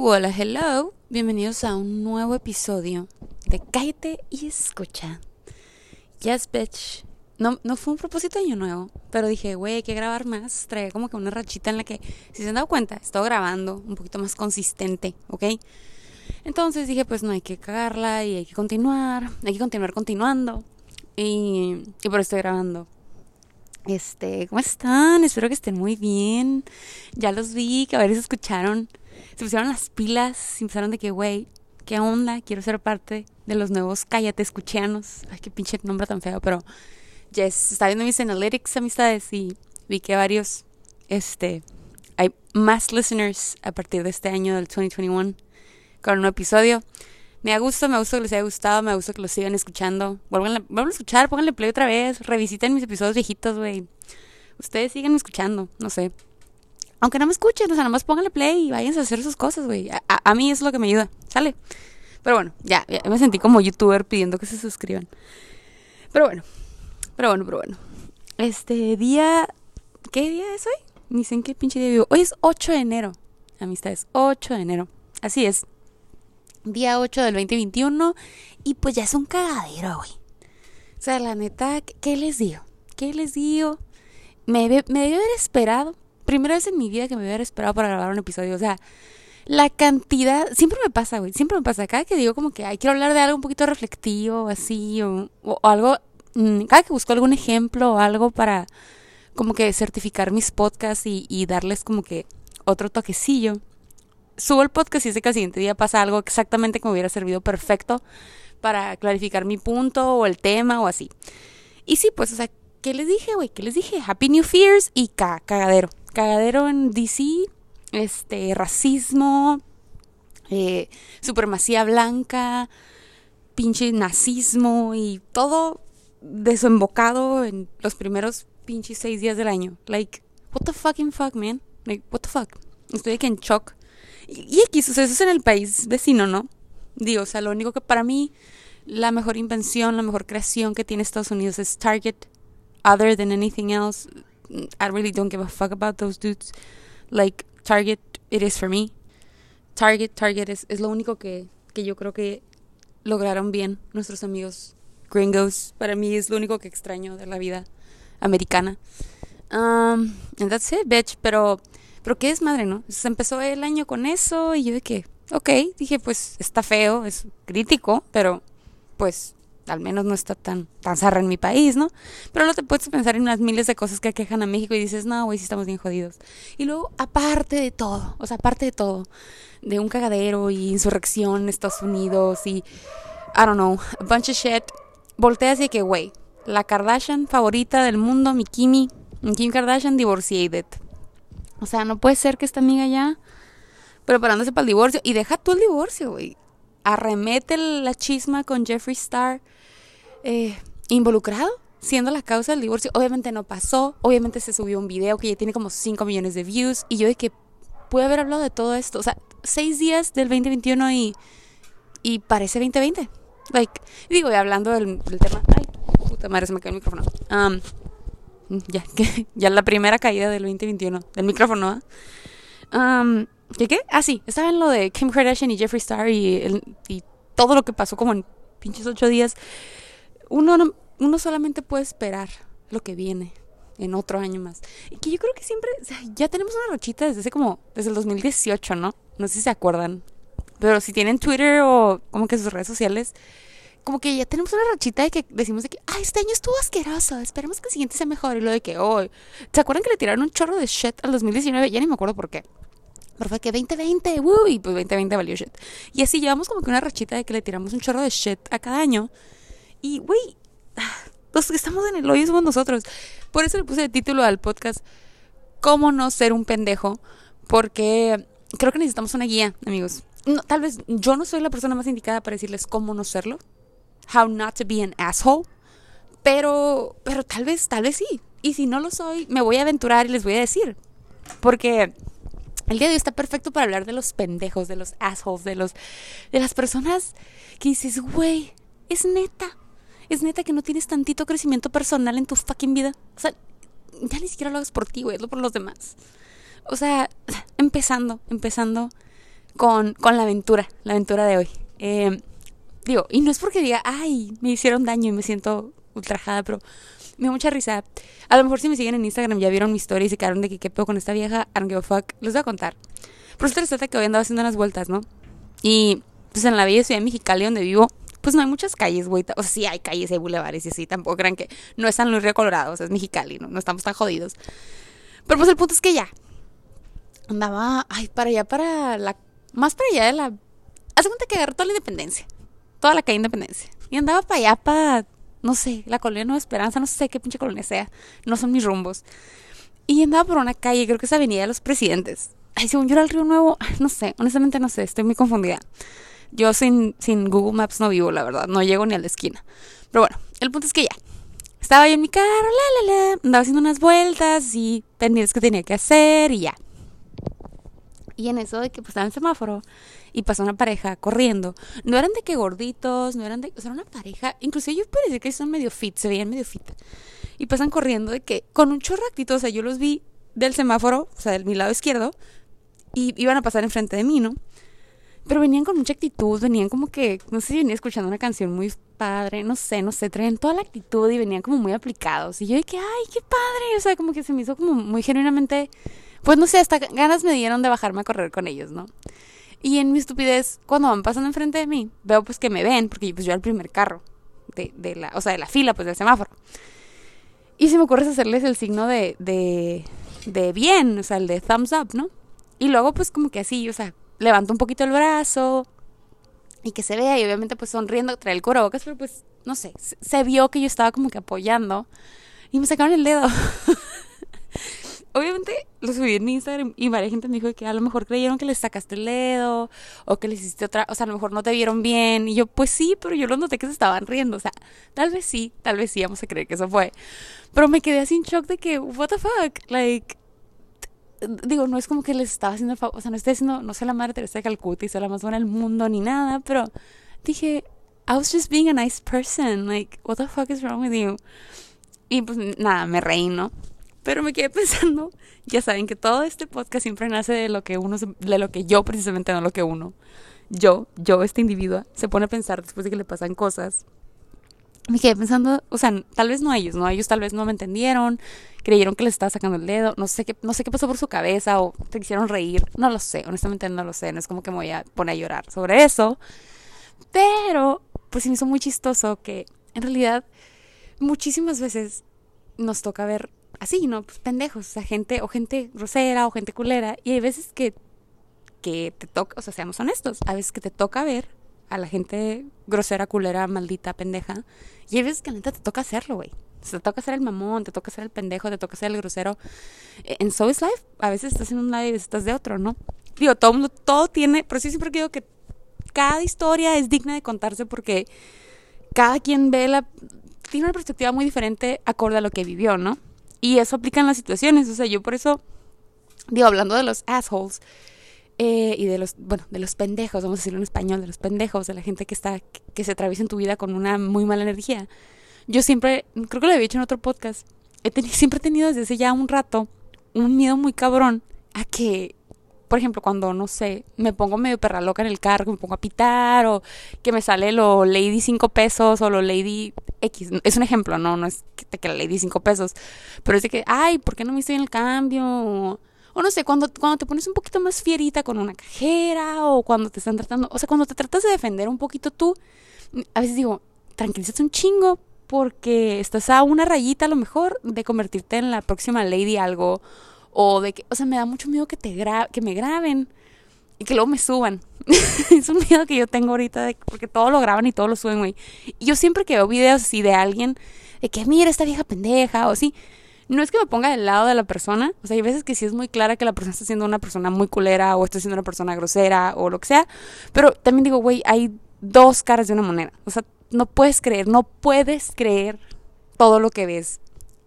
Hola, hello. Bienvenidos a un nuevo episodio de Cállate y Escucha. Yes, bitch. No, no fue un propósito de año nuevo, pero dije, güey, hay que grabar más. Traía como que una rachita en la que, si se han dado cuenta, he estado grabando un poquito más consistente, ¿ok? Entonces dije, pues no hay que cagarla y hay que continuar, hay que continuar continuando. Y, y por eso estoy grabando. Este, ¿cómo están? Espero que estén muy bien. Ya los vi, que a ver si escucharon. Se pusieron las pilas y empezaron de que, güey, ¿qué onda? Quiero ser parte de los nuevos Cállate Escuchianos. Ay, qué pinche nombre tan feo, pero yes, estaba viendo mis analytics, amistades, y vi que varios, este, hay más listeners a partir de este año del 2021 con un episodio. Me da gusto, me gusta que les haya gustado, me gusta que lo sigan escuchando. Vuelvan a escuchar, pónganle play otra vez, revisiten mis episodios viejitos, güey. Ustedes sigan escuchando, no sé. Aunque no me escuchen, o sea, nomás pónganle play y váyanse a hacer sus cosas, güey. A, mí es lo que me ayuda, ¿sale? Pero bueno, ya, me sentí como youtuber pidiendo que se suscriban. Pero bueno, pero bueno, pero bueno. Este día, ¿qué día es hoy? Ni sé en qué pinche día vivo. Hoy es 8 de enero, amistades, 8 de enero. Así es día 8 del 2021 y pues ya es un cagadero, güey. O sea, la neta, ¿qué les digo? ¿Qué les digo? Me, me debió haber esperado, primera vez en mi vida que me hubiera esperado para grabar un episodio, o sea, la cantidad, siempre me pasa, güey, siempre me pasa, cada que digo como que, ay, quiero hablar de algo un poquito reflectivo, así, o, o algo, mm, cada que busco algún ejemplo o algo para como que certificar mis podcasts y, y darles como que otro toquecillo subo el podcast y sé que al siguiente día pasa algo exactamente como hubiera servido perfecto para clarificar mi punto o el tema o así. Y sí, pues, o sea, ¿qué les dije, güey? ¿Qué les dije? Happy New Fears y cagadero. Cagadero en DC, este, racismo, eh, supremacía blanca, pinche nazismo y todo desembocado en los primeros pinches seis días del año. Like, what the fucking fuck, man? Like, what the fuck? Estoy aquí en shock. Y, X, o sea, eso es en el país vecino, ¿no? Digo, o sea, lo único que para mí, la mejor invención, la mejor creación que tiene Estados Unidos es Target. Other than anything else, I really don't give a fuck about those dudes. Like, Target, it is for me. Target, Target es, es lo único que, que yo creo que lograron bien nuestros amigos gringos. Para mí es lo único que extraño de la vida americana. Um, and that's it, bitch. Pero pero qué es madre, ¿no? Se empezó el año con eso y yo de ok, dije, pues está feo, es crítico, pero pues al menos no está tan, tan zarra en mi país, ¿no? Pero no te puedes pensar en unas miles de cosas que quejan a México y dices, no, güey, sí estamos bien jodidos. Y luego, aparte de todo, o sea, aparte de todo, de un cagadero y insurrección en Estados Unidos y, I don't know, a bunch of shit, volteas y que, güey, la Kardashian favorita del mundo, mi Kimi, Kim Kardashian divorciated. O sea, no puede ser que esta amiga ya preparándose para el divorcio. Y deja tú el divorcio, güey. Arremete la chisma con Jeffree Star eh, involucrado, siendo la causa del divorcio. Obviamente no pasó. Obviamente se subió un video que ya tiene como 5 millones de views. Y yo de que pude haber hablado de todo esto. O sea, 6 días del 2021 y, y parece 2020. Like, digo, y hablando del, tema. Ay, puta madre, se me cae el micrófono. Um, ya, que, ya la primera caída del 2021 del micrófono. Um, ¿Qué qué? Ah, sí, estaba en lo de Kim Kardashian y Jeffree Star y, y todo lo que pasó como en pinches ocho días. Uno, uno solamente puede esperar lo que viene en otro año más. Y que yo creo que siempre, o sea, ya tenemos una rochita desde hace como, desde el 2018, ¿no? No sé si se acuerdan. Pero si tienen Twitter o como que sus redes sociales, como que ya tenemos una rachita de que decimos de que, ay, este año estuvo asqueroso, esperemos que el siguiente sea mejor. Y lo de que, hoy, ¿se acuerdan que le tiraron un chorro de shit al 2019? Ya ni me acuerdo por qué. Pero fue que 2020, woo, y pues 2020 valió shit. Y así llevamos como que una rachita de que le tiramos un chorro de shit a cada año. Y, güey, los que estamos en el hoyo somos nosotros. Por eso le puse el título al podcast, ¿Cómo no ser un pendejo? Porque creo que necesitamos una guía, amigos. tal vez yo no soy la persona más indicada para decirles cómo no serlo. How Not to Be an Asshole. Pero, pero tal vez, tal vez sí. Y si no lo soy, me voy a aventurar y les voy a decir. Porque el día de hoy está perfecto para hablar de los pendejos, de los assholes, de los de las personas que dices, güey, es neta. Es neta que no tienes tantito crecimiento personal en tu fucking vida. O sea, ya ni siquiera lo hagas por ti, güey, lo por los demás. O sea, empezando, empezando con, con la aventura, la aventura de hoy. Eh, digo, y no es porque diga, ay, me hicieron daño y me siento ultrajada, pero me da mucha risa. A lo mejor si me siguen en Instagram ya vieron mi historia y se quedaron de que qué pedo con esta vieja, I don't give a fuck. Les voy a contar. Por eso trata que hoy andaba haciendo unas vueltas, ¿no? Y pues en la bella ciudad de Mexicali donde vivo, pues no hay muchas calles, güey. O sea, sí hay calles, hay bulevares y así. Tampoco crean que no es San Luis Río Colorado, o sea, es Mexicali, ¿no? No estamos tan jodidos. Pero pues el punto es que ya. Andaba, ay, para allá, para la. Más para allá de la. Hace cuenta que agarré toda la independencia. Toda la calle Independencia. Y andaba para allá, para. No sé, la colonia Nueva Esperanza, no sé qué pinche colonia sea. No son mis rumbos. Y andaba por una calle, creo que es Avenida de los Presidentes. Ay, según yo era el Río Nuevo, no sé, honestamente no sé, estoy muy confundida. Yo sin, sin Google Maps no vivo, la verdad, no llego ni a la esquina. Pero bueno, el punto es que ya. Estaba yo en mi carro, la, la, la, andaba haciendo unas vueltas y pendientes que tenía que hacer y ya. Y en eso de que pues estaba en semáforo y pasó una pareja corriendo. No eran de que gorditos, no eran de... O sea, era una pareja, inclusive yo puedo decir que son medio fit, se veían medio fit. Y pasan corriendo de que con un chorractito, o sea, yo los vi del semáforo, o sea, del mi lado izquierdo, y iban a pasar enfrente de mí, ¿no? Pero venían con mucha actitud, venían como que, no sé si venía escuchando una canción muy padre, no sé, no sé, traían toda la actitud y venían como muy aplicados. Y yo que, ay, qué padre, o sea, como que se me hizo como muy genuinamente, pues no sé, hasta ganas me dieron de bajarme a correr con ellos, ¿no? Y en mi estupidez, cuando van pasando enfrente de mí, veo pues que me ven, porque pues yo era el primer carro, de, de la, o sea, de la fila, pues del semáforo. Y se me ocurre hacerles el signo de, de, de bien, o sea, el de thumbs up, ¿no? Y luego pues como que así, o sea, levanto un poquito el brazo y que se vea y obviamente pues sonriendo trae el cubrebocas, pero pues no sé, se, vio que yo estaba como que apoyando y me sacaron el dedo. obviamente lo subí en Instagram y varias gente me dijo que a lo mejor creyeron que les sacaste el dedo o que les hiciste otra, o sea, a lo mejor no te vieron bien y yo pues sí, pero yo lo noté que se estaban riendo, o sea, tal vez sí, tal vez sí, vamos a creer que eso fue. Pero me quedé así en shock de que what the fuck, like digo, no es como que les estaba haciendo, o sea, no estoy diciendo, no soy la madre Teresa de Calcuta y soy la más buena del mundo ni nada, pero dije, I was just being a nice person, like, what the fuck is wrong with you? Y pues nada, me reí, ¿no? Pero me quedé pensando, ya saben que todo este podcast siempre nace de lo que uno, de lo que yo precisamente, no lo que uno. Yo, yo, este individuo, se pone a pensar después de que le pasan cosas me quedé pensando, o sea, tal vez no ellos, ¿no? Ellos tal vez no me entendieron, creyeron que les estaba sacando el dedo, no sé qué, no sé qué pasó por su cabeza o te quisieron reír, no lo sé, honestamente no lo sé, no es como que me voy a poner a llorar sobre eso, pero pues sí me hizo muy chistoso que en realidad muchísimas veces nos toca ver así, ¿no? Pues pendejos, o sea, gente, o gente grosera, o gente culera, y hay veces que, que te toca, o sea, seamos honestos, a veces que te toca ver a la gente grosera, culera, maldita, pendeja. Y hay veces que neta te toca hacerlo, güey. Te toca ser el mamón, te toca ser el pendejo, te toca ser el grosero. En So is Life, a veces estás en un lado y estás de otro, ¿no? Digo, todo mundo, todo tiene, pero sí siempre digo que cada historia es digna de contarse porque cada quien ve la, tiene una perspectiva muy diferente acorde a lo que vivió, ¿no? Y eso aplica en las situaciones, o sea, yo por eso, digo, hablando de los assholes, eh, y de los, bueno, de los pendejos, vamos a decirlo en español, de los pendejos, de la gente que está, que se atraviesa en tu vida con una muy mala energía. Yo siempre, creo que lo había dicho en otro podcast, he tenido, siempre he tenido desde hace ya un rato un miedo muy cabrón a que, por ejemplo, cuando, no sé, me pongo medio perra loca en el carro, me pongo a pitar, o que me sale lo Lady 5 pesos, o lo Lady X. Es un ejemplo, no, no es que, que la Lady 5 pesos, pero es de que, ay, ¿por qué no me estoy en el cambio? O, no sé, cuando, cuando te pones un poquito más fierita con una cajera o cuando te están tratando, o sea, cuando te tratas de defender un poquito tú, a veces digo, tranquilízate un chingo porque estás a una rayita a lo mejor de convertirte en la próxima lady algo o de que, o sea, me da mucho miedo que te gra que me graben y que luego me suban. es un miedo que yo tengo ahorita de, porque todo lo graban y todo lo suben, güey. Y yo siempre que veo videos así de alguien de que mira esta vieja pendeja o así, no es que me ponga del lado de la persona, o sea, hay veces que sí es muy clara que la persona está siendo una persona muy culera o está siendo una persona grosera o lo que sea, pero también digo, güey, hay dos caras de una moneda, o sea, no puedes creer, no puedes creer todo lo que ves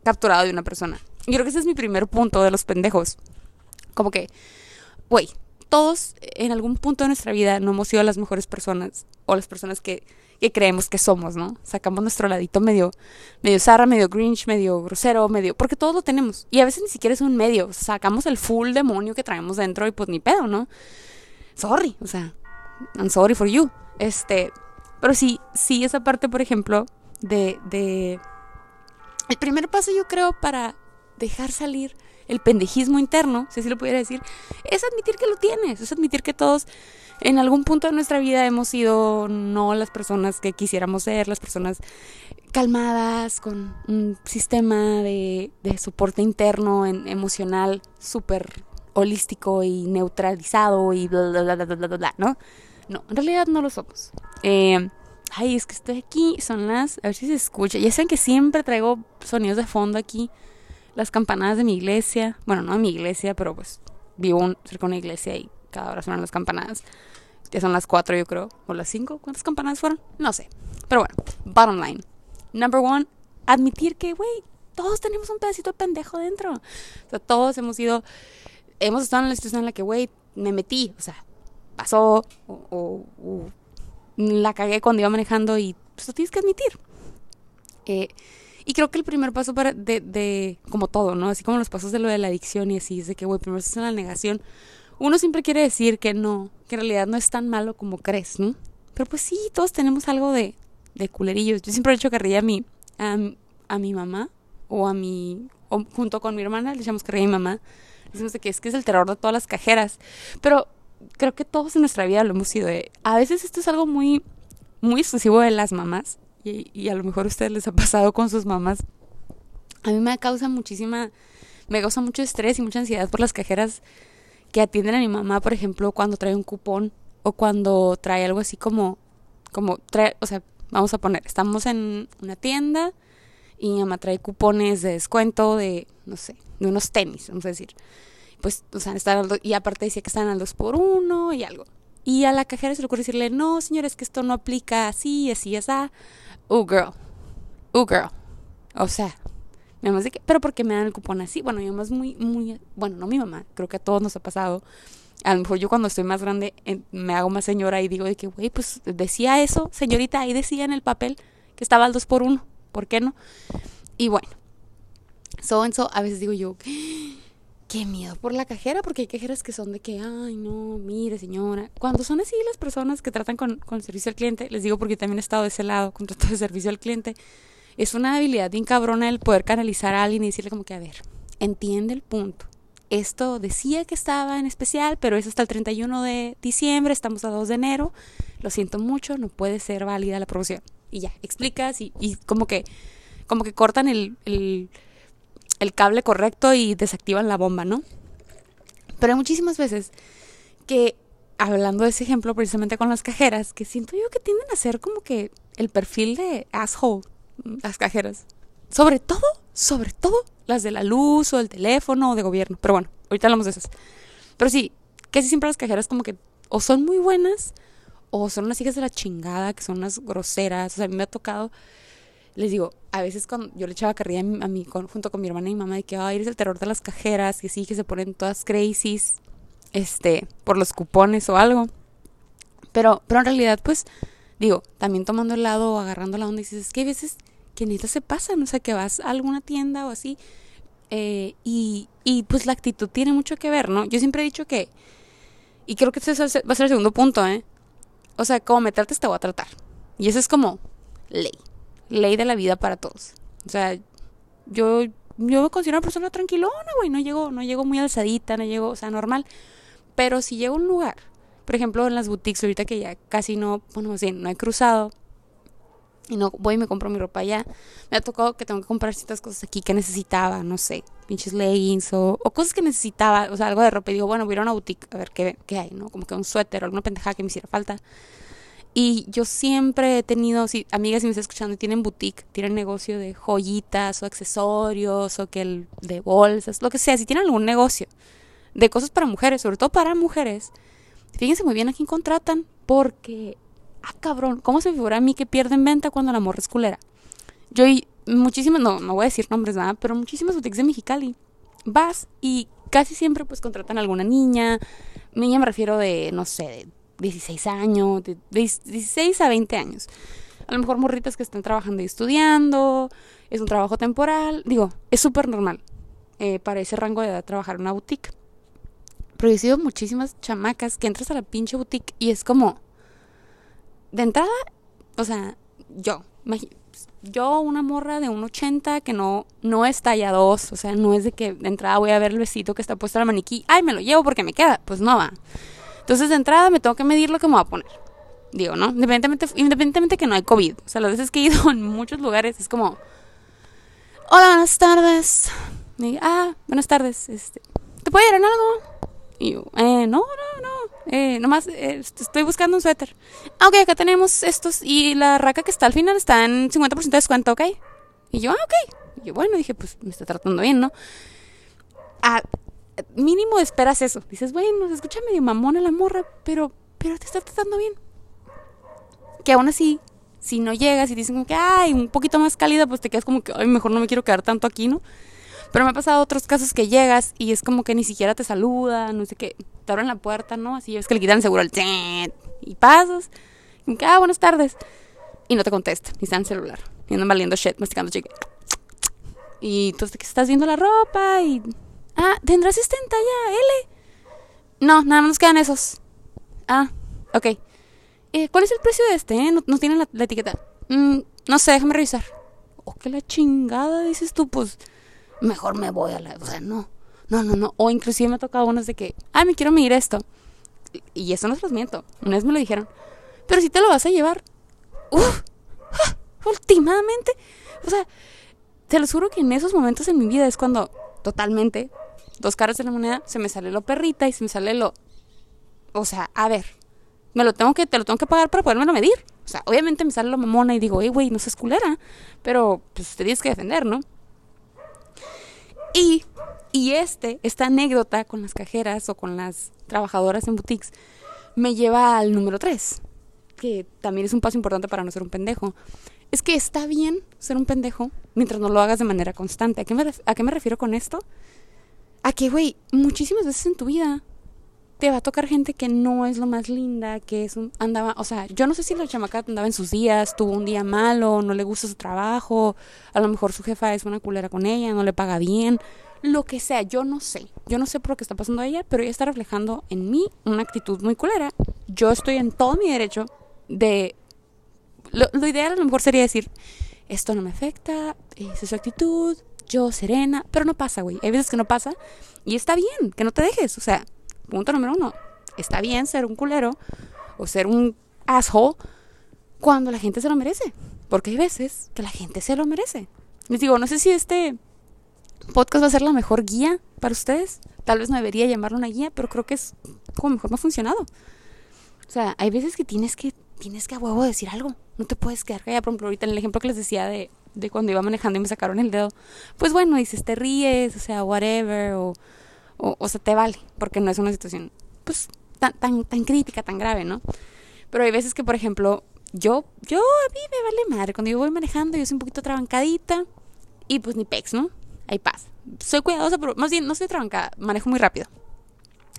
capturado de una persona. Y creo que ese es mi primer punto de los pendejos. Como que, güey, todos en algún punto de nuestra vida no hemos sido las mejores personas o las personas que que creemos que somos, ¿no? Sacamos nuestro ladito medio, medio zarra, medio grinch, medio grosero, medio, porque todos lo tenemos. Y a veces ni siquiera es un medio, sacamos el full demonio que traemos dentro y pues ni pedo, ¿no? sorry, o sea, I'm sorry for you. Este, pero sí, sí, esa parte, por ejemplo, de, de... El primer paso yo creo para dejar salir el pendejismo interno, si así lo pudiera decir, es admitir que lo tienes, es admitir que todos en algún punto de nuestra vida hemos sido no las personas que quisiéramos ser, las personas calmadas, con un sistema de, de soporte interno, en, emocional, súper holístico y neutralizado y bla, bla, bla, bla, bla, bla, ¿no? No, en realidad no lo somos. Eh, ay, es que estoy aquí, son las, a ver si se escucha. Ya saben que siempre traigo sonidos de fondo aquí, las campanadas de mi iglesia. Bueno, no de mi iglesia, pero pues vivo cerca de una iglesia y cada hora suenan las campanadas. Ya son las cuatro, yo creo, o las cinco. ¿Cuántas campanadas fueron? No sé. Pero bueno, bottom line. Number one, admitir que, güey, todos tenemos un pedacito de pendejo dentro. O sea, todos hemos ido, hemos estado en la situación en la que, güey, me metí, o sea, pasó, o, o, la cagué cuando iba manejando y pues lo tienes que admitir. Eh, y creo que el primer paso para de, de, como todo, ¿no? Así como los pasos de lo de la adicción y así, es de que, güey, primero estás en la negación. Uno siempre quiere decir que no, que en realidad no es tan malo como crees, ¿no? Pero pues sí, todos tenemos algo de, de culerillos. Yo siempre he hecho carrilla a mi, a, a mi mamá o a mi, o junto con mi hermana, le echamos carrilla a mi mamá. Decimos de que es que es el terror de todas las cajeras. Pero creo que todos en nuestra vida lo hemos sido. Eh. A veces esto es algo muy, muy exclusivo de las mamás. Y, y, a lo mejor a ustedes les ha pasado con sus mamás. A mí me causa muchísima, me causa mucho estrés y mucha ansiedad por las cajeras que atienden a mi mamá, por ejemplo, cuando trae un cupón o cuando trae algo así como, como trae, o sea, vamos a poner, estamos en una tienda y mi mamá trae cupones de descuento de, no sé, de unos tenis, vamos a decir. Pues, o sea, están al y aparte decía que están al dos por uno y algo. Y a la cajera se le ocurre decirle, no, señores, que esto no aplica así, así, así. Oh, girl. Oh, girl. O sea, mi mamá dice que, pero porque me dan el cupón así. Bueno, mi mamá es muy, muy, bueno, no mi mamá, creo que a todos nos ha pasado. A lo mejor yo cuando estoy más grande me hago más señora y digo de que, güey, pues decía eso, señorita, ahí decía en el papel que estaba al 2 por 1 ¿por qué no? Y bueno, so and so, a veces digo yo, qué miedo por la cajera, porque hay cajeras que son de que, ay, no, mire, señora. Cuando son así las personas que tratan con, con servicio al cliente, les digo porque también he estado de ese lado, con trato de servicio al cliente, es una habilidad bien cabrona el poder canalizar a alguien y decirle como que, a ver, entiende el punto. Esto decía que estaba en especial, pero es hasta el 31 de diciembre, estamos a 2 de enero. Lo siento mucho, no puede ser válida la promoción. Y ya, explicas y, y como que como que cortan el, el, cable correcto y desactivan la bomba, ¿no? Pero hay muchísimas veces que, hablando de ese ejemplo precisamente con las cajeras, que siento yo que tienden a ser como que el perfil de asshole, las cajeras. Sobre todo, sobre todo las de la luz o del teléfono o de gobierno. Pero bueno, ahorita hablamos de esas. Pero sí, casi siempre las cajeras como que o son muy buenas o son unas hijas de la chingada, que son unas groseras. O sea, a mí me ha tocado les digo, a veces cuando yo le echaba carrilla a mi, a con, junto con mi hermana y mi mamá de que, ay, eres el terror de las cajeras, que sí, que se ponen todas crazies, este, por los cupones o algo. Pero, pero en realidad, pues, digo, también tomando el lado o agarrando la onda dices, es que hay veces que neta se pasan, o sea, que vas a alguna tienda o así, eh, y, y pues la actitud tiene mucho que ver, ¿no? Yo siempre he dicho que, y creo que este va a ser el segundo punto, ¿eh? O sea, como me trates te voy a tratar. Y eso es como ley ley de la vida para todos. O sea, yo, yo me considero una persona tranquilona, güey. No llego, no llego muy alzadita, no llego, o sea, normal. Pero si llego a un lugar, por ejemplo, en las boutiques, ahorita que ya casi no, bueno, así, no he cruzado, y no voy y me compro mi ropa allá. Me ha tocado que tengo que comprar ciertas cosas aquí que necesitaba, no sé, pinches leggings o, o cosas que necesitaba, o sea, algo de ropa. Y digo, bueno, voy a ir a una boutique a ver qué, qué hay, ¿no? Como que un suéter o alguna pendejada que me hiciera falta. Y yo siempre he tenido, si amigas si me están escuchando, tienen boutique, tienen negocio de joyitas o accesorios o que el de bolsas, lo que sea, si tienen algún negocio de cosas para mujeres, sobre todo para mujeres, fíjense muy bien a quién contratan, porque, ah, cabrón, ¿cómo se me figura a mí que pierden venta cuando la morra es culera? Yo y muchísimas, no, no voy a decir nombres nada, pero muchísimas boutiques de Mexicali, vas y casi siempre pues contratan a alguna niña, niña me refiero de, no sé, de 16 años, de 16 a 20 años. A lo mejor morritas que están trabajando y estudiando, es un trabajo temporal, digo, es súper normal eh, para ese rango de edad trabajar en una boutique. Pero muchísimas chamacas que entras a la pinche boutique y es como. De entrada, o sea, yo, yo una morra de un 80 que no, no es talla 2, o sea, no es de que de entrada voy a ver el besito que está puesto el maniquí, ay, me lo llevo porque me queda, pues no va. Entonces de entrada me tengo que medir lo que me voy a poner. Digo, ¿no? Independientemente, independientemente que no hay COVID. O sea, las veces que he ido en muchos lugares es como, hola, buenas tardes. ah, buenas tardes. Este, ¿Te puedo ir en algo? Y yo, eh, no, no, no. Eh, nomás eh, estoy buscando un suéter. Ah, ok, acá tenemos estos. Y la raca que está al final está en 50% de descuento, ¿ok? Y yo, ah, ok. Y yo, bueno, dije, pues me está tratando bien, ¿no? Ah, mínimo esperas eso. Dices, bueno, se escucha medio mamona la morra, pero, pero te está tratando bien. Que aún así, si no llegas y dicen que, ay, un poquito más cálida, pues te quedas como que, ay, mejor no me quiero quedar tanto aquí, ¿no? Pero me ha pasado otros casos que llegas y es como que ni siquiera te saluda, no sé qué, te abren la puerta, ¿no? Así es que le quitan el seguro al y pasas, y ah, buenas tardes. Y no te contesta, ni está en el celular, y andan valiendo shit, masticando chique. Y que estás viendo la ropa y. Ah, ¿tendrás este en talla L? No, nada más nos quedan esos. Ah, ok. Eh, ¿Cuál es el precio de este? Eh? No, no tiene la, etiqueta. Mm, no sé, déjame revisar. Oh, que la chingada, dices tú, pues mejor me voy a la... O sea, no, no, no, no. O inclusive me ha tocado unos de que, ah, me quiero medir esto. Y eso no es los miento. Una vez me lo dijeron. Pero si te lo vas a llevar. Uf, ah, últimamente. O sea, te lo juro que en esos momentos en mi vida es cuando totalmente, dos caras de la moneda, se me sale lo perrita y se me sale lo... O sea, a ver, me lo tengo que, te lo tengo que pagar para poderme medir. O sea, obviamente me sale lo mamona y digo, hey, güey, no seas culera. Pero, pues, te tienes que defender, ¿no? Y, y este, esta anécdota con las cajeras o con las trabajadoras en boutiques me lleva al número 3, que también es un paso importante para no ser un pendejo. Es que está bien ser un pendejo mientras no lo hagas de manera constante. ¿A qué me, a qué me refiero con esto? A que, güey, muchísimas veces en tu vida te va a tocar gente que no es lo más linda, que es un, andaba, o sea, yo no sé si la chamaca andaba en sus días, tuvo un día malo, no le gusta su trabajo, a lo mejor su jefa es una culera con ella, no le paga bien, lo que sea, yo no sé, yo no sé por qué está pasando a ella, pero ella está reflejando en mí una actitud muy culera. Yo estoy en todo mi derecho de, lo, lo ideal a lo mejor sería decir, esto no me afecta, esa es su actitud, yo serena, pero no pasa, güey, hay veces que no pasa y está bien, que no te dejes, o sea punto número uno, está bien ser un culero o ser un asshole cuando la gente se lo merece. Porque hay veces que la gente se lo merece. Les digo, no sé si este podcast va a ser la mejor guía para ustedes. Tal vez no debería llamarlo una guía, pero creo que es como mejor me ha funcionado. O sea, hay veces que tienes que, tienes que a huevo decir algo. No te puedes quedar callada. Por ejemplo, ahorita en el ejemplo que les decía de, de cuando iba manejando y me sacaron el dedo. Pues bueno, dices, te ríes, o sea, whatever, o o, o sea, te vale, porque no es una situación, pues, tan, tan, tan crítica, tan grave, ¿no? Pero hay veces que, por ejemplo, yo, yo, a mí me vale madre, cuando yo voy manejando, yo soy un poquito trabancadita, y pues ni pex, ¿no? Hay paz. Soy cuidadosa, pero más bien no soy trabancada, manejo muy rápido.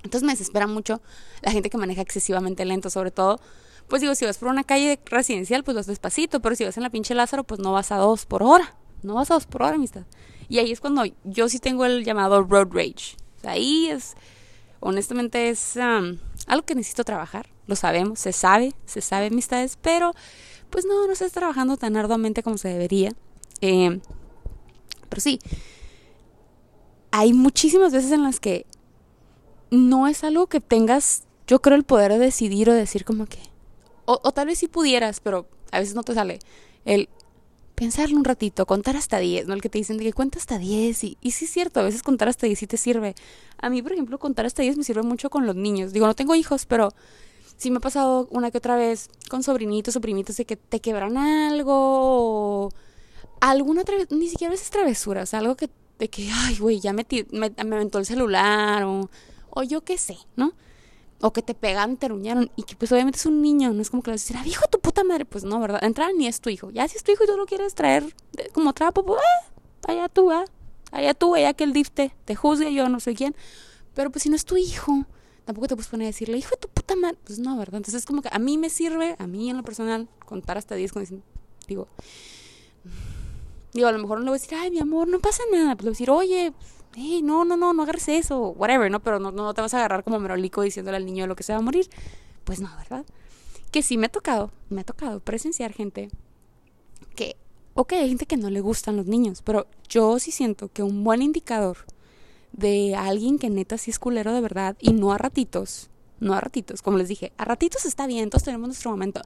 Entonces me desespera mucho la gente que maneja excesivamente lento, sobre todo. Pues digo, si vas por una calle residencial, pues vas despacito, pero si vas en la pinche Lázaro, pues no vas a dos por hora. No vas a dos por hora, amistad. Y ahí es cuando yo sí tengo el llamado road rage ahí es, honestamente es algo que necesito trabajar, lo sabemos, se sabe, se sabe amistades, pero pues no, no estás trabajando tan arduamente como se debería. Eh, pero sí, hay muchísimas veces en las que no es algo que tengas, yo creo, el poder de decidir o decir como que, o, o tal vez si pudieras, pero a veces no te sale el pensarlo un ratito, contar hasta 10, ¿no? El que te dicen de que cuenta hasta 10 y, y sí es cierto, a veces contar hasta 10 sí te sirve. A mí, por ejemplo, contar hasta 10 me sirve mucho con los niños. Digo, no tengo hijos, pero sí me ha pasado una que otra vez con sobrinitos o primitos de que te quebran algo o alguna ni siquiera a veces travesura, o sea, algo que, de que, ay, güey, ya me, me, me aventó el celular o, o yo qué sé, ¿no? O que te pegan, te ruñaron, y que pues obviamente es un niño, no es como que le vas a decir, ah, hijo tu puta madre, pues no, ¿verdad? Entrar ni es tu hijo. Ya si es tu hijo y tú lo quieres traer como trapo, pues eh, allá tú, ¿eh? allá tú, allá que el DIF te, juzgue, yo no sé quién. Pero pues si no es tu hijo, tampoco te puedes poner a decirle, hijo de tu puta madre, pues no, ¿verdad? Entonces es como que a mí me sirve, a mí en lo personal, contar hasta 10 con digo, digo, a lo mejor no le voy a decir, ay, mi amor, no pasa nada, pues le voy a decir, oye, no, no, no, no agarres eso, whatever, ¿no? Pero no, no te vas a agarrar como merolico diciéndole al niño lo que se va a morir. Pues no, ¿verdad? Que sí me ha tocado, me ha tocado presenciar gente que, ok, hay gente que no le gustan los niños, pero yo sí siento que un buen indicador de alguien que neta sí es culero de verdad y no a ratitos, no a ratitos, como les dije, a ratitos está bien, todos tenemos nuestro momento.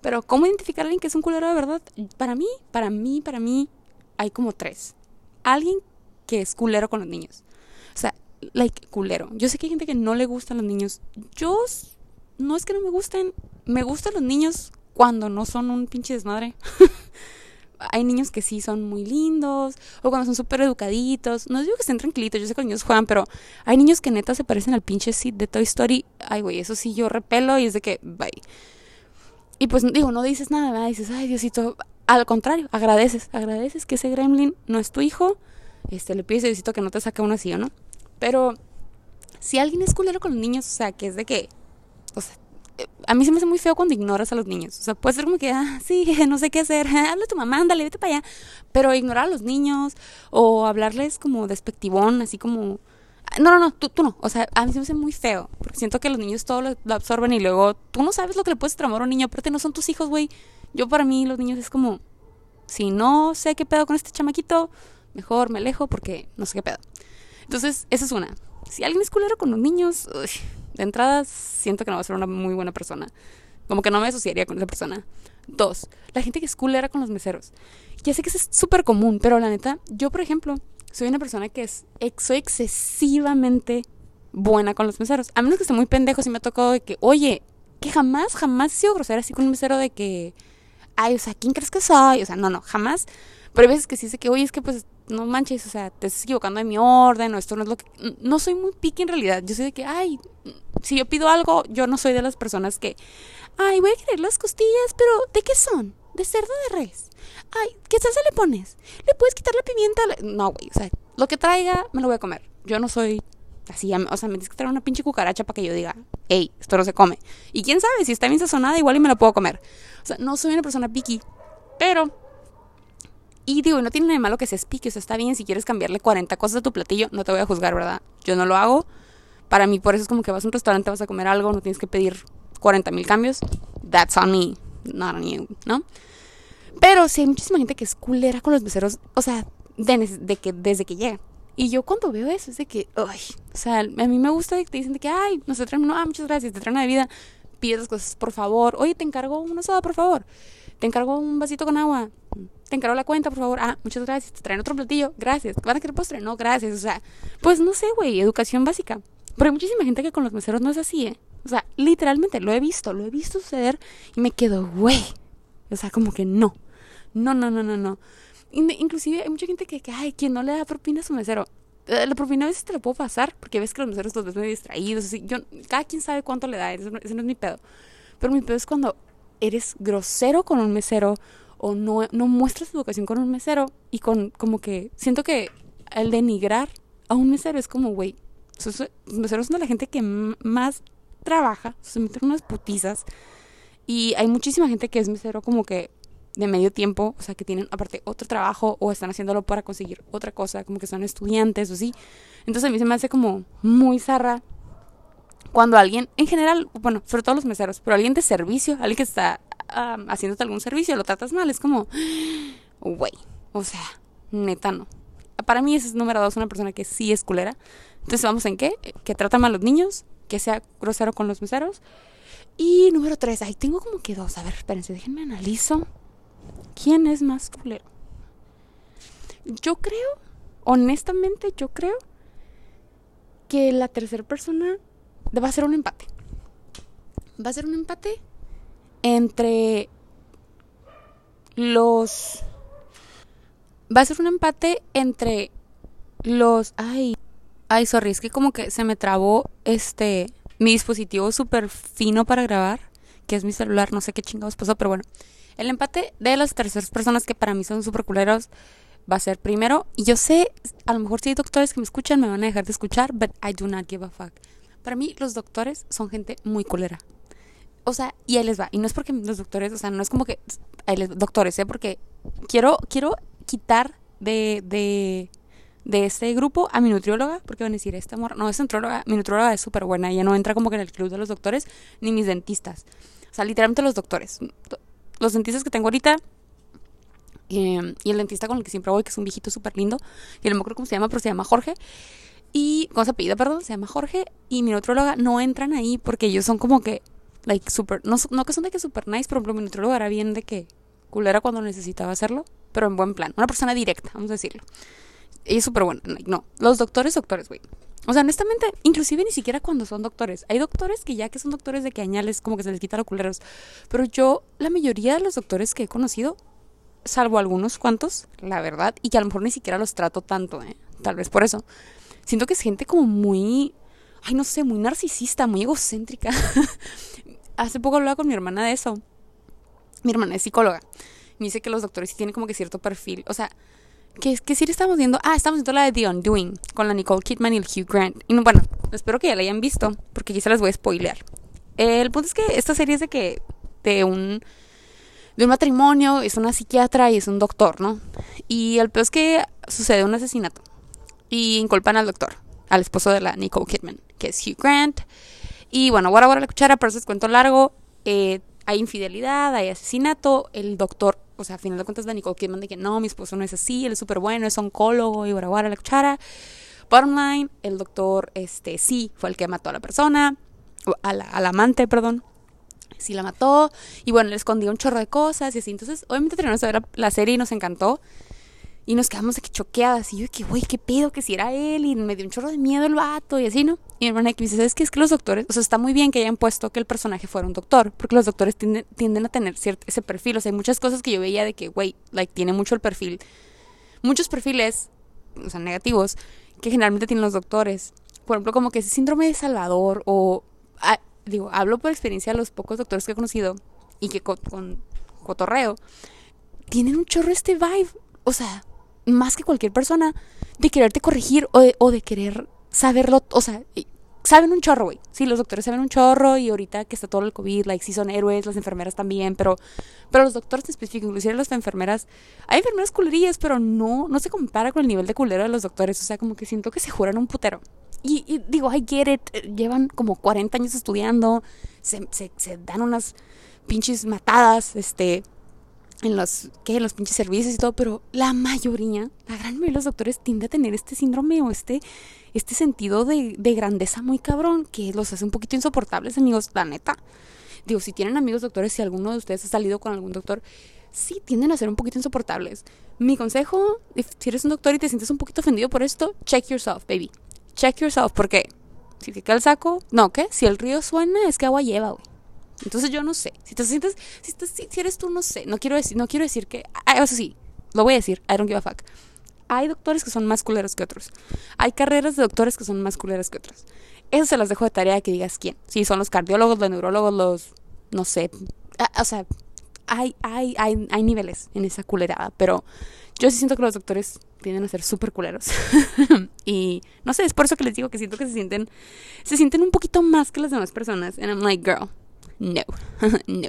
Pero ¿cómo identificar a alguien que es un culero de verdad? Para mí, para mí, para mí, hay como tres. Alguien que es culero con los niños. O sea, like, culero. Yo sé que hay gente que no le gustan los niños. Yo no es que no me gusten, me gustan los niños cuando no son un pinche desmadre. hay niños que sí son muy lindos, o cuando son súper educaditos. No digo que estén tranquilitos, yo sé que los niños juegan, pero hay niños que neta se parecen al pinche Sid de Toy Story. Ay, güey, eso sí yo repelo y es de que, bye. Y pues digo, no dices nada, ¿verdad? dices, ay, Diosito. Al contrario, agradeces, agradeces que ese gremlin no es tu hijo. Este, le pides a que no te saque uno así, ¿o no? Pero si alguien es culero con los niños, o sea, que es de que, o sea, eh, a mí se me hace muy feo cuando ignoras a los niños. O sea, puede ser como que, ah, sí, no sé qué hacer, habla a tu mamá, ándale, vete para allá. Pero ignorar a los niños o hablarles como despectivón, así como... No, no, no, tú, tú no. O sea, a mí se me hace muy feo. Porque siento que los niños todo lo, absorben y luego tú no sabes lo que le puedes tramar a un niño. Aparte, no son tus hijos, güey. Yo, para mí, los niños es como, si no sé qué pedo con este chamaquito, mejor me alejo porque no sé qué pedo. Entonces, esa es una. Si alguien es culero con los niños, de entrada siento que no va a ser una muy buena persona. Como que no me asociaría con esa persona. Dos, la gente que es culera con los meseros. Ya sé que es súper común, pero la neta, yo por ejemplo, soy una persona que es, soy excesivamente buena con los meseros. A menos que esté muy pendejo, si me ha tocado de que, oye, que jamás, jamás he sido grosera así con un mesero de que, ay, o sea, ¿quién crees que soy? O sea, no, no, jamás. Pero hay veces que sí sé que, oye, es que pues no manches, o sea, te estás equivocando de mi orden o esto no es lo que... No soy muy pique en realidad. Yo soy de que, ay, si yo pido algo, yo no soy de las personas que, ay, voy a querer las costillas, pero ¿de qué son? ¿De cerdo de res? Ay, ¿qué salsa le pones? ¿Le puedes quitar la pimienta? No, güey, o sea, lo que traiga me lo voy a comer. Yo no soy así, o sea, me tienes que traer una pinche cucaracha para que yo diga, hey, esto no se come. Y quién sabe, si está bien sazonada, igual y me la puedo comer. O sea, no soy una persona picky, pero y digo, no tiene nada de malo que se pique, o sea, está bien si quieres cambiarle 40 cosas a tu platillo, no te voy a juzgar, ¿verdad? Yo no lo hago. Para mí, por eso es como que vas a un restaurante, vas a comer algo, no tienes que pedir 40 mil cambios. That's on me, not on you, ¿no? Pero sí hay muchísima gente que es culera con los meseros, o sea, de, que, desde que llega. Y yo cuando veo eso es de que, ay, o sea, a mí me gusta que te dicen de que, ay, no se traen, no, ah, muchas gracias, te traen una bebida, pides cosas, por favor. Oye, te encargo una soda, por favor. Te encargo un vasito con agua te encargo la cuenta, por favor. Ah, muchas gracias. Te traen otro platillo. Gracias. ¿Van a querer postre? No, gracias. O sea, pues no sé, güey, educación básica. Pero hay muchísima gente que con los meseros no es así, ¿eh? O sea, literalmente lo he visto, lo he visto suceder y me quedo, güey. O sea, como que no. No, no, no, no, no. inclusive hay mucha gente que, que, ay, quien no le da propina a su mesero. Eh, la propina a veces te lo puedo pasar porque ves que los meseros los ves medio distraídos. Así. Yo, cada quien sabe cuánto le da, ese no es mi pedo. Pero mi pedo es cuando eres grosero con un mesero o no, no muestras educación con un mesero y con como que siento que el denigrar a un mesero es como, güey, los meseros son de la gente que más trabaja, se meten unas putizas y hay muchísima gente que es mesero como que de medio tiempo, o sea, que tienen aparte otro trabajo o están haciéndolo para conseguir otra cosa, como que son estudiantes o así. Entonces a mí se me hace como muy zarra cuando alguien, en general, bueno, sobre todo los meseros, pero alguien de servicio, alguien que está haciéndote algún servicio, lo tratas mal, es como, güey, o sea, neta no. Para mí ese es número dos, una persona que sí es culera. Entonces vamos en qué? Que trata mal a los niños, que sea grosero con los meseros. Y número tres, ahí tengo como que dos. A ver, espérense, déjenme analizo. ¿Quién es más culero? Yo creo, honestamente, yo creo que la tercera persona va a ser un empate. Va a ser un empate entre los... Va a ser un empate entre los... Ay, ay, sorry, que como que se me trabó este... Mi dispositivo súper fino para grabar, que es mi celular, no sé qué chingados pasó, pero bueno. El empate de las terceras personas que para mí son súper culeros va a ser primero. Y yo sé, a lo mejor si hay doctores que me escuchan, me van a dejar de escuchar, but I do not give a fuck. Para mí, los doctores son gente muy culera o sea, y ahí les va. Y no es porque los doctores, o sea, no es como que, doctores, ¿eh? Porque quiero, quiero quitar de, de, de este grupo a mi nutrióloga, porque van a decir, esta morra, no, es nutrióloga, mi nutrióloga es súper buena, ella no entra como que en el club de los doctores, ni mis dentistas. O sea, literalmente los doctores. Los dentistas que tengo ahorita, eh, y el dentista con el que siempre voy, que es un viejito súper lindo, y no me acuerdo cómo se llama, pero se llama Jorge. Y, con se apellida, perdón, se llama Jorge, y mi nutrióloga no entran ahí porque ellos son como que, like, super, no, no que son de que super nice, pero mi nutrióloga era bien de que culera cuando necesitaba hacerlo, pero en buen plan. Una persona directa, vamos a decirlo. Ella es súper buena. No, los doctores, doctores, güey. O sea, honestamente, inclusive ni siquiera cuando son doctores. Hay doctores que ya que son doctores de que añales como que se les quita los culeros. Pero yo, la mayoría de los doctores que he conocido, salvo algunos cuantos, la verdad, y que a lo mejor ni siquiera los trato tanto, ¿eh? Tal vez por eso. Siento que es gente como muy, ay, no sé, muy narcisista, muy egocéntrica. Hace poco hablaba con mi hermana de eso. Mi hermana es psicóloga. Me dice que los doctores sí tienen como que cierto perfil. O sea, ¿Qué, qué serie estamos viendo? Ah, estamos viendo la de The Undoing con la Nicole Kidman y el Hugh Grant. Y bueno, espero que ya la hayan visto porque quizá las voy a spoilear. El punto es que esta serie es de que de un de un matrimonio, es una psiquiatra y es un doctor, ¿no? Y el peor es que sucede un asesinato y inculpan al doctor, al esposo de la Nicole Kidman, que es Hugh Grant. Y bueno, ahora ahora la cuchara, pero eso es cuento largo. Eh, hay infidelidad, hay asesinato, el doctor o sea, a final de cuentas la Nicole Kidman de que no, mi esposo no es así, él es súper bueno, es oncólogo y guaraguara la cuchara. Bottom line, el doctor, este, sí, fue el que mató a la persona, a la, al amante, perdón. Sí la mató. Y bueno, le escondía un chorro de cosas y así. Entonces, obviamente terminamos de ver la serie y nos encantó. Y nos quedamos de que choqueadas. Y yo, que güey, qué pedo, que si era él. Y me dio un chorro de miedo el vato y así, ¿no? Y mi hermana que me dice, ¿sabes qué? Es que los doctores, o sea, está muy bien que hayan puesto que el personaje fuera un doctor. Porque los doctores tienden, tienden a tener cierto, ese perfil. O sea, hay muchas cosas que yo veía de que, güey, like, tiene mucho el perfil. Muchos perfiles, o sea, negativos, que generalmente tienen los doctores. Por ejemplo, como que ese síndrome de Salvador o... Digo, hablo por experiencia de los pocos doctores que he conocido y que con, con cotorreo tienen un chorro este vibe. O sea, más que cualquier persona, de quererte corregir o de, o de querer saberlo, o sea, saben un chorro, güey. Sí, los doctores saben un chorro y ahorita que está todo el COVID, like, sí son héroes, las enfermeras también, pero, pero los doctores en específico, inclusive las enfermeras, hay enfermeras culerías, pero no, no se compara con el nivel de culero de los doctores, o sea, como que siento que se juran un putero. Y, digo, I get it, llevan como 40 años estudiando, se dan unas pinches matadas, este, en los, ¿qué? En los pinches servicios y todo, pero la mayoría, la gran mayoría de los doctores tiende a tener este síndrome o este, este sentido de, de grandeza muy cabrón que los hace un poquito insoportables, amigos, la neta. Digo, si tienen amigos doctores, si alguno de ustedes ha salido con algún doctor, sí tienden a ser un poquito insoportables. Mi consejo, si eres un doctor y te sientes un poquito ofendido por esto, check yourself, baby. Check yourself, porque si te cae el saco, no, ¿qué? Si el río suena, es que agua lleva, güey. Entonces yo no sé. Si te sientes, si, si, eres tú, no sé. No quiero decir, no quiero decir que. Ah, eso sí, lo voy a decir. I don't give a fuck. Hay doctores que son más culeros que otros. Hay carreras de doctores que son más culeras que otros. Eso se las dejo de tarea que digas quién. Si son los cardiólogos, los neurólogos, los. No sé. Ah, o sea, hay, hay, hay, hay niveles en esa culerada. Pero yo sí siento que los doctores tienden a ser súper culeros. y no sé, es por eso que les digo que siento que se sienten. Se sienten un poquito más que las demás personas. And I'm like, girl no, no.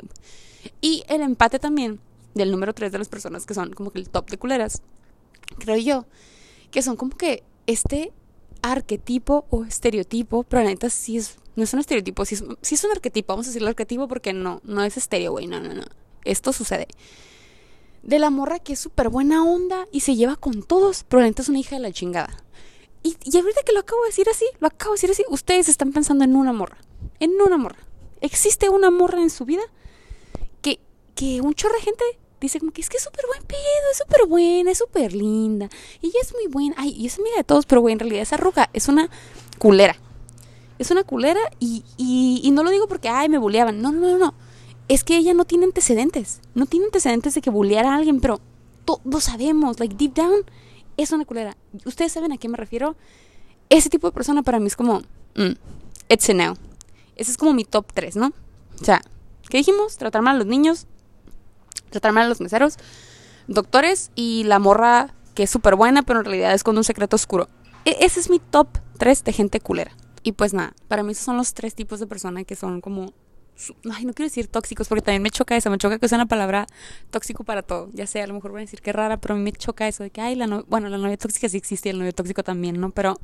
Y el empate también del número 3 de las personas que son como que el top de culeras, creo yo, que son como que este arquetipo o estereotipo, pero la neta sí es, no es un estereotipo, sí es, es un arquetipo, vamos a decirlo arquetipo porque no, no es estéreo, güey, no, no, no. Esto sucede. De la morra que es súper buena onda y se lleva con todos, pero la neta es una hija de la chingada. Y, y ahorita que lo acabo de decir así, lo acabo de decir así, ustedes están pensando en una morra, en una morra existe una morra en su vida que, que un chorro de gente dice como que es que es súper buen pedo, es súper buena, es súper linda. Y ella es muy buena. Ay, y es amiga de todos, pero güey, en realidad esa ruca es una culera. Es una culera y, y, no lo digo porque, ay, me buleaban. No, no, no, no. Es que ella no tiene antecedentes. No tiene antecedentes de que buleara a alguien, pero todos sabemos, like deep down, es una culera. ¿Ustedes saben a qué me refiero? Ese tipo de persona para mí es como, mm, it's a now. Ese es como mi top 3, ¿no? O sea, ¿qué dijimos? Tratar mal a los niños, tratar mal a los meseros, doctores y la morra que es súper buena, pero en realidad es con un secreto oscuro. E ese es mi top 3 de gente culera. Y pues nada, para mí esos son los tres tipos de personas que son como ay, no quiero decir tóxicos porque también me choca eso, me choca que usen la palabra tóxico para todo. Ya sé, a lo mejor voy a decir que rara, pero a mí me choca eso de que, ay, la no bueno, la novia tóxica sí existe y el novio tóxico también, ¿no? Pero,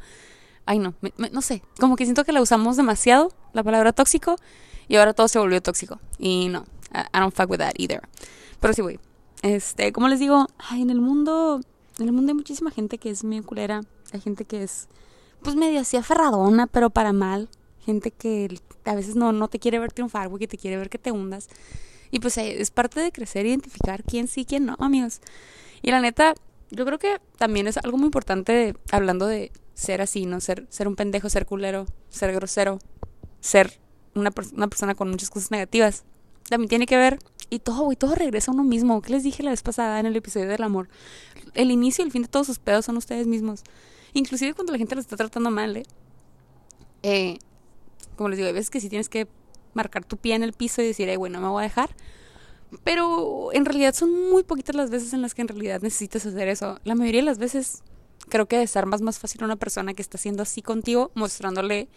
ay, no, no sé, como que siento que la usamos demasiado, la palabra tóxico, y ahora todo se volvió tóxico. Y no, I, don't fuck with that either. Pero sí, güey. Este, como les digo, ay, en el mundo, en el mundo hay muchísima gente que es medio culera, hay gente que es, pues medio así aferradona, pero para mal gente que a veces no, no te quiere ver triunfar, güey, que te quiere ver que te hundas. Y pues eh, es parte de crecer, identificar quién sí, quién no, amigos. Y la neta, yo creo que también es algo muy importante hablando de ser así, ¿no? Ser, ser un pendejo, ser culero, ser grosero, ser una, una persona con muchas cosas negativas. También tiene que ver, y todo, güey, todo regresa a uno mismo. ¿Qué les dije la vez pasada en el episodio del amor? El inicio y el fin de todos sus pedos son ustedes mismos. Inclusive cuando la gente los está tratando mal, ¿eh? eh como les digo, hay veces que sí tienes que marcar tu pie en el piso y decir, ay, bueno, no me voy a dejar. Pero en realidad son muy poquitas las veces en las que en realidad necesitas hacer eso. La mayoría de las veces creo que desarmas más fácil a una persona que está haciendo así contigo, mostrándole,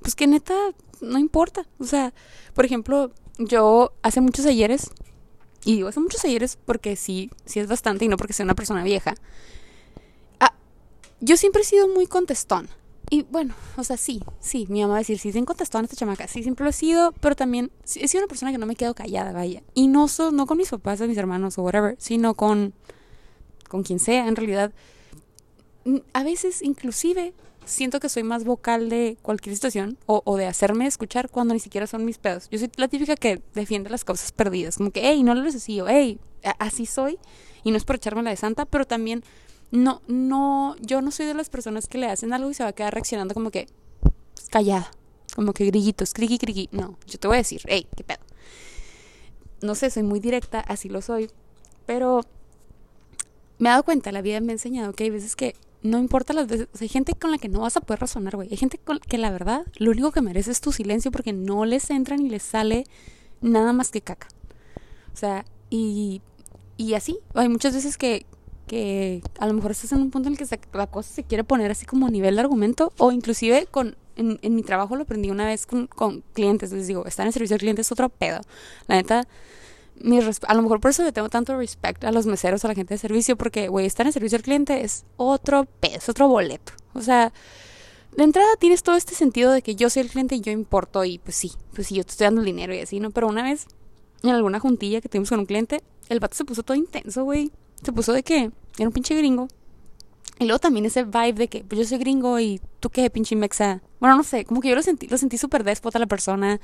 pues que neta, no importa. O sea, por ejemplo, yo hace muchos ayeres, y digo hace muchos ayeres porque sí, sí es bastante y no porque sea una persona vieja. Ah, yo siempre he sido muy contestón. Y bueno, o sea, sí, sí, mi mamá va a decir, sí, se contestó a esta chamaca, sí, siempre lo he sido, pero también he sido una persona que no me quedo callada, vaya. Y no, so, no con mis papás o mis hermanos o whatever, sino con, con quien sea, en realidad. A veces, inclusive, siento que soy más vocal de cualquier situación o, o, de hacerme escuchar cuando ni siquiera son mis pedos. Yo soy la típica que defiende las causas perdidas, como que, hey, no lo necesito, hey, así soy. Y no es por echarme la de santa, pero también no, no, yo no soy de las personas que le hacen algo y se va a quedar reaccionando como que callada, como que grillitos, criqui, criqui. No, yo te voy a decir, hey, qué pedo. No sé, soy muy directa, así lo soy, pero me he dado cuenta, la vida me ha enseñado que hay veces que no importa las veces, hay gente con la que no vas a poder razonar, güey. Hay gente con que la verdad, lo único que merece es tu silencio porque no les entra ni les sale nada más que caca. O sea, y, y así, hay muchas veces que, que a lo mejor estás en un punto en el que la cosa se quiere poner así como a nivel de argumento o inclusive con en, en mi trabajo lo aprendí una vez con, con, clientes, les digo, estar en servicio al cliente es otro pedo. La neta, mi a lo mejor por eso le tengo tanto respeto a los meseros, a la gente de servicio, porque, güey, estar en servicio al cliente es otro es otro boleto. O sea, de entrada tienes todo este sentido de que yo soy el cliente y yo importo y pues sí, pues sí, yo te estoy dando el dinero y así, ¿no? Pero una vez, en alguna juntilla que tuvimos con un cliente, el vato se puso todo intenso, güey se puso de que era un pinche gringo. Y luego también ese vibe de que pues yo soy gringo y tú qué pinche mexa. Bueno, no sé, como que yo lo sentí, lo sentí súper déspota la persona.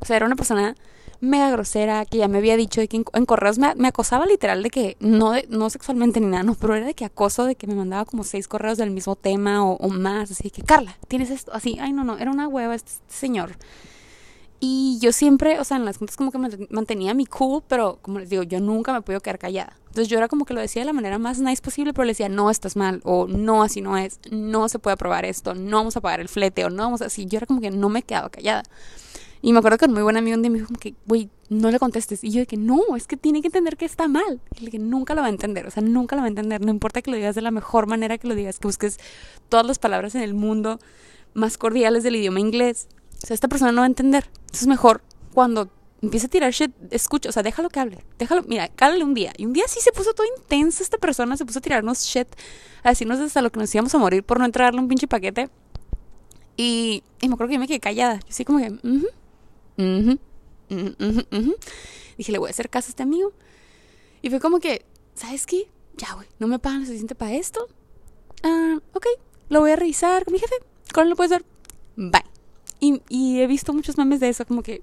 O sea, era una persona mega grosera que ya me había dicho que en, correos me, acosaba literal de que no no sexualmente ni nada, no, pero era de que acoso de que me mandaba como seis correos del mismo tema o, más, así que Carla, tienes esto, así, ay no, no, era una hueva este, este señor. Y yo siempre, o sea, en las juntas como que mantenía mi cool, pero como les digo, yo nunca me puedo quedar callada. Entonces yo era como que lo decía de la manera más nice posible, pero le decía, no, estás mal, o no, así no es, no se puede aprobar esto, no vamos a pagar el flete, o no vamos a así. Yo era como que no me quedaba callada. Y me acuerdo que un muy buen amigo un día me dijo que, güey, no le contestes. Y yo de que no, es que tiene que entender que está mal. Y que nunca lo va a entender, o sea, nunca lo va a entender. No importa que lo digas de la mejor manera que lo digas, que busques todas las palabras en el mundo más cordiales del idioma inglés o sea, esta persona no va a entender. Entonces es mejor cuando empiece a tirar shit, escucha, o sea, déjalo que hable. Déjalo, mira, cállale un día. Y un día sí se puso todo intenso esta persona, se puso a tirarnos shit, a decirnos hasta lo que nos íbamos a morir por no entregarle un pinche paquete. Y, me acuerdo que yo me quedé callada. Yo así como que, uh Dije, le voy a hacer caso a este amigo. Y fue como que, ¿sabes qué? Ya, güey, no me pagan lo suficiente para esto. Ah, ok, lo voy a revisar con mi jefe. ¿Cómo lo puedes dar? Bye. Y, y he visto muchos memes de eso, como que,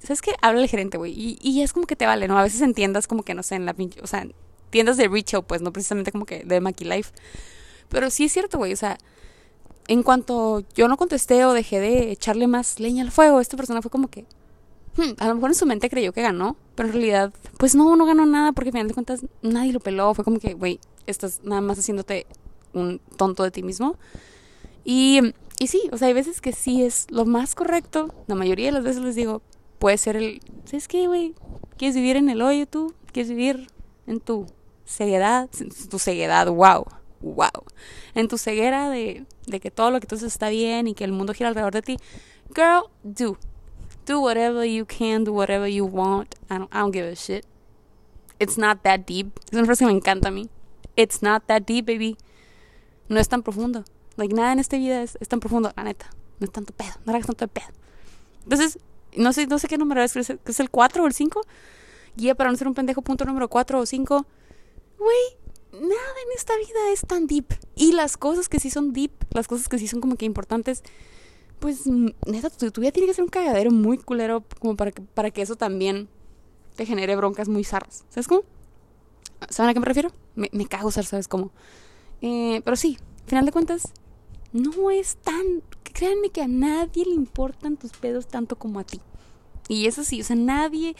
¿sabes qué? Habla el gerente, güey. Y, y es como que te vale, ¿no? A veces en tiendas como que, no sé, en la pinche, o sea, tiendas de retail, pues, no precisamente como que de Maki Life. Pero sí es cierto, güey, o sea, en cuanto yo no contesté o dejé de echarle más leña al fuego, esta persona fue como que, hmm, a lo mejor en su mente creyó que ganó, pero en realidad, pues no, no ganó nada porque al final de cuentas nadie lo peló. Fue como que, güey, estás nada más haciéndote un tonto de ti mismo. Y y sí, o sea, hay veces que sí es lo más correcto. La mayoría de las veces les digo, puede ser el, ¿sabes qué, güey? ¿Quieres vivir en el hoyo tú? ¿Quieres vivir en tu ceguedad? En tu ceguedad, wow, wow. En tu ceguera de, de que todo lo que tú haces está bien y que el mundo gira alrededor de ti. Girl, do. do whatever you can, do whatever you want. I don't, I don't give a shit. It's not that deep. Es una frase que me encanta a mí. It's not that deep, baby. No es tan profundo. Like, nada en esta vida es, es tan profundo, la neta. No es tanto pedo. No hagas tanto de pedo. Entonces, no sé, no sé qué número es. ¿Es el, es el 4 o el 5? Guía para no ser un pendejo, punto número 4 o 5. Güey, nada en esta vida es tan deep. Y las cosas que sí son deep, las cosas que sí son como que importantes, pues neta, tu, tu vida tiene que ser un cagadero muy culero como para que, para que eso también te genere broncas muy zarras. ¿Sabes cómo? ¿Saben a qué me refiero? Me, me cago usar, ¿sabes cómo? Eh, pero sí, al final de cuentas, no es tan... Créanme que a nadie le importan tus pedos tanto como a ti. Y eso sí, o sea, nadie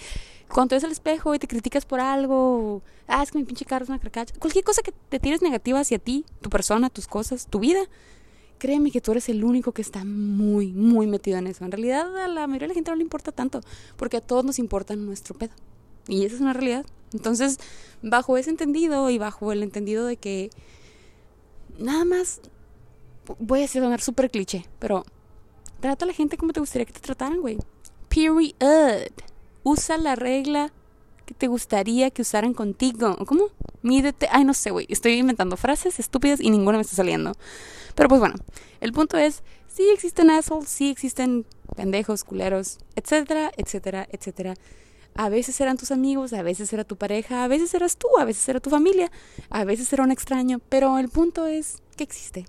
cuando ves al espejo y te criticas por algo, ah, es que mi pinche carro es una carcacha, cualquier cosa que te tires negativa hacia ti, tu persona, tus cosas, tu vida, créeme que tú eres el único que está muy, muy metido en eso. En realidad a la mayoría de la gente no le importa tanto, porque a todos nos importa nuestro pedo. Y esa es una realidad. Entonces, bajo ese entendido y bajo el entendido de que nada más, voy a sonar súper cliché, pero trata a la gente como te gustaría que te trataran, güey. Period usa la regla que te gustaría que usaran contigo. ¿Cómo? Mídete. Ay, no sé, güey. Estoy inventando frases estúpidas y ninguna me está saliendo. Pero pues bueno, el punto es, sí existen assholes, sí existen pendejos, culeros, etcétera, etcétera, etcétera. A veces eran tus amigos, a veces era tu pareja, a veces eras tú, a veces era tu familia, a veces era un extraño, pero el punto es que existe.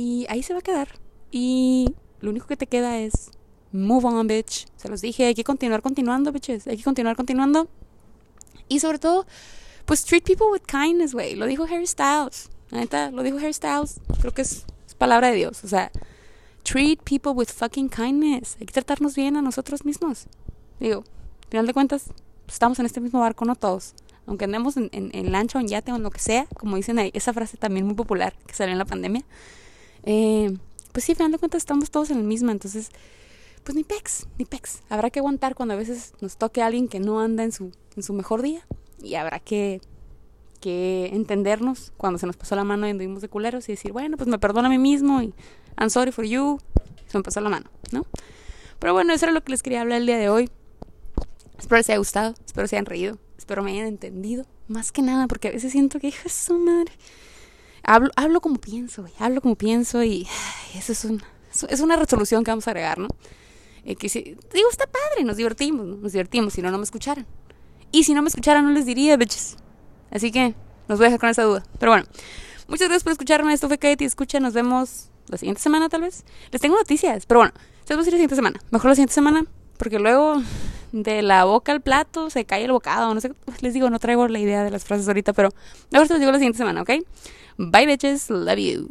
Y ahí se va a quedar. Y lo único que te queda es Move on, bitch. Se los dije, hay que continuar continuando, bitches. Hay que continuar continuando. Y sobre todo, pues treat people with kindness, güey. Lo dijo Harry Styles. Neta, lo dijo Harry Styles. Creo que es, palabra de Dios. O sea, treat people with fucking kindness. Hay que tratarnos bien a nosotros mismos. Digo, al final de cuentas, pues, estamos en este mismo barco, no todos. Aunque andemos en, en, en lancha o en yate o en lo que sea, como dicen ahí, esa frase también muy popular que salió en la pandemia. Eh, pues sí, al final de cuentas, estamos todos en el mismo. Entonces, pues ni pex, ni pex. Habrá que aguantar cuando a veces nos toque alguien que no anda en su, en su mejor día y habrá que, que entendernos cuando se nos pasó la mano y anduvimos de culeros y decir, bueno, pues me perdono a mí mismo y I'm sorry for you, se me pasó la mano, ¿no? Pero bueno, eso era lo que les quería hablar el día de hoy. Espero les haya gustado, espero se hayan reído, espero me hayan entendido, más que nada, porque a veces siento que, hijo de su madre, hablo, hablo como pienso, güey, hablo como pienso y eso es, un, es una resolución que vamos a agregar, ¿no? Eh, que si, digo, está padre, nos divertimos, nos divertimos, si no, no me escucharan. Y si no me escucharan, no les diría, bitches. Así que nos voy a dejar con esa duda. Pero bueno, muchas gracias por escucharme. Esto fue Katie Escucha. Nos vemos la siguiente semana, tal vez. Les tengo noticias, pero bueno, se voy a decir la siguiente semana. Mejor la siguiente semana, porque luego de la boca al plato se cae el bocado. No sé, les digo, no traigo la idea de las frases ahorita, pero mejor se digo la siguiente semana, ¿ok? Bye, bitches. Love you.